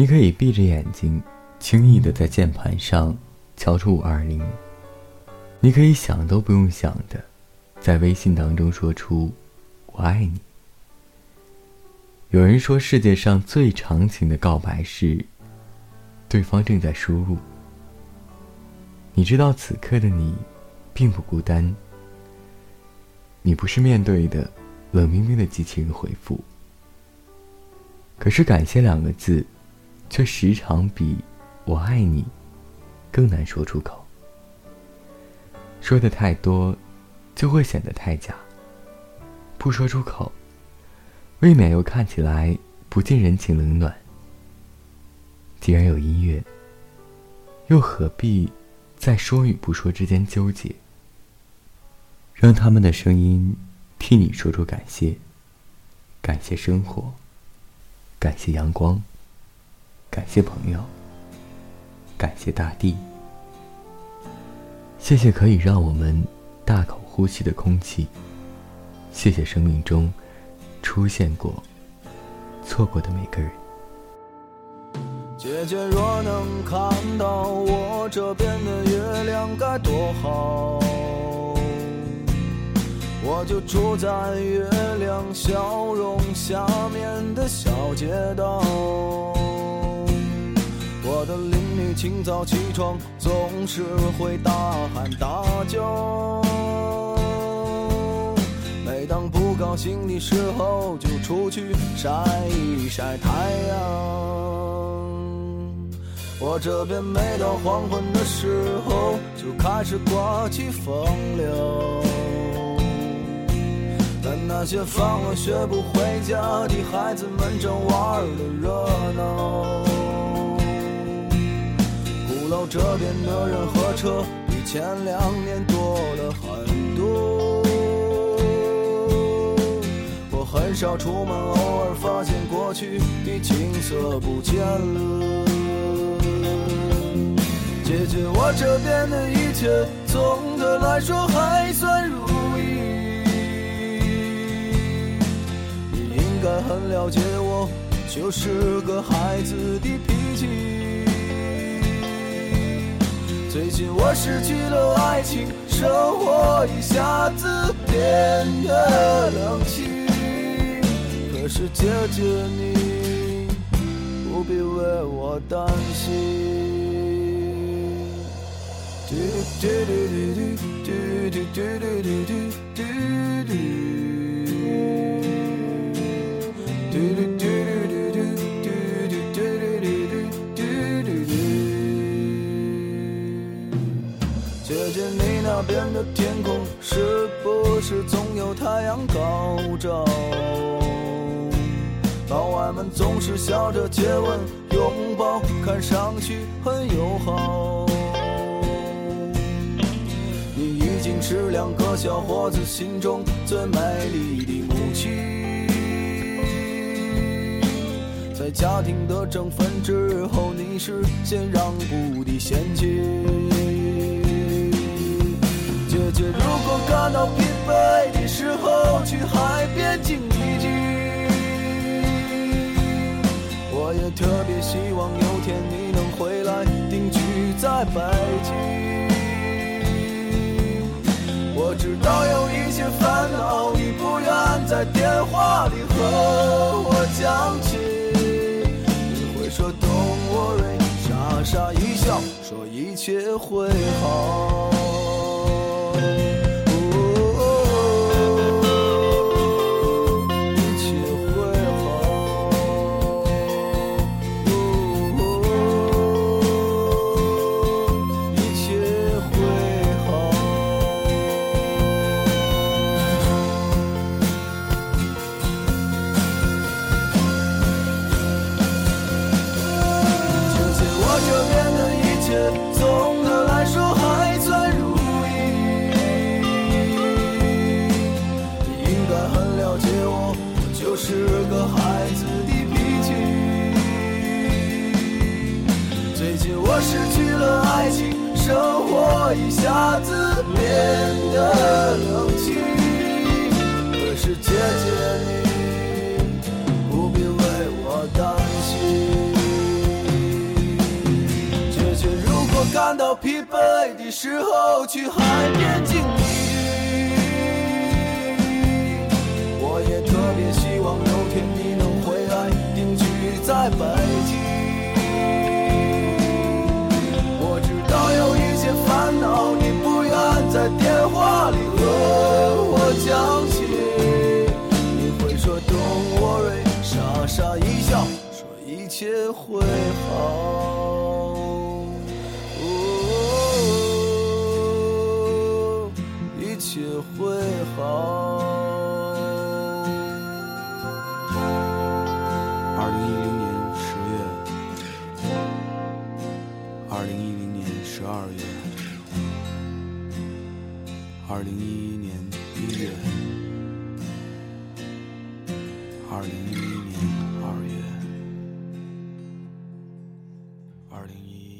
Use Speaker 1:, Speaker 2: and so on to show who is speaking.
Speaker 1: 你可以闭着眼睛，轻易的在键盘上敲出五二零。你可以想都不用想的，在微信当中说出“我爱你”。有人说，世界上最长情的告白是，对方正在输入。你知道此刻的你，并不孤单。你不是面对的冷冰冰的机器人回复。可是“感谢”两个字，却时常比“我爱你”更难说出口。说的太多，就会显得太假。不说出口。未免又看起来不近人情冷暖。既然有音乐，又何必在说与不说之间纠结？让他们的声音替你说出感谢，感谢生活，感谢阳光，感谢朋友，感谢大地，谢谢可以让我们大口呼吸的空气，谢谢生命中。出现过、错过的每个人。
Speaker 2: 姐姐若能看到我这边的月亮该多好，我就住在月亮笑容下面的小街道。的邻居清早起床总是会大喊大叫。每当不高兴的时候，就出去晒一晒太阳。我这边每到黄昏的时候，就开始刮起风流。但那些放了学不回家的孩子们正玩的热闹。鼓楼这边的人和车比前两年多了很多。我很少出门，偶尔发现过去的景色不见了。姐姐，我这边的一切总的来说还算如意。你应该很了解我，就是个孩子最近我失去了爱情，生活一下子变得冷清。可是姐姐，你不必为我担心。姐是不是总有太阳高照？老外们总是笑着接吻、拥抱，看上去很友好。你已经是两个小伙子心中最美丽的母亲，在家庭的争分之后，你是先让步的先妻。如果感到疲惫的时候，去海边静一静。我也特别希望有天你能回来定居在北京。我知道有一些烦恼你不愿在电话里和我讲起，你会说 Don't worry，傻傻一笑，说一切会好。姐，我失去了爱情，生活一下子变得冷清。可是姐姐你不必为我担心。姐姐，如果感到疲惫的时候，去海边静一静。我也特别希望有天你能回来，定居在北京。一切会好。哦，一切会好。
Speaker 3: 二零一零年十月，二零一零年十二月，二零一一年一月，二零一一年二零一一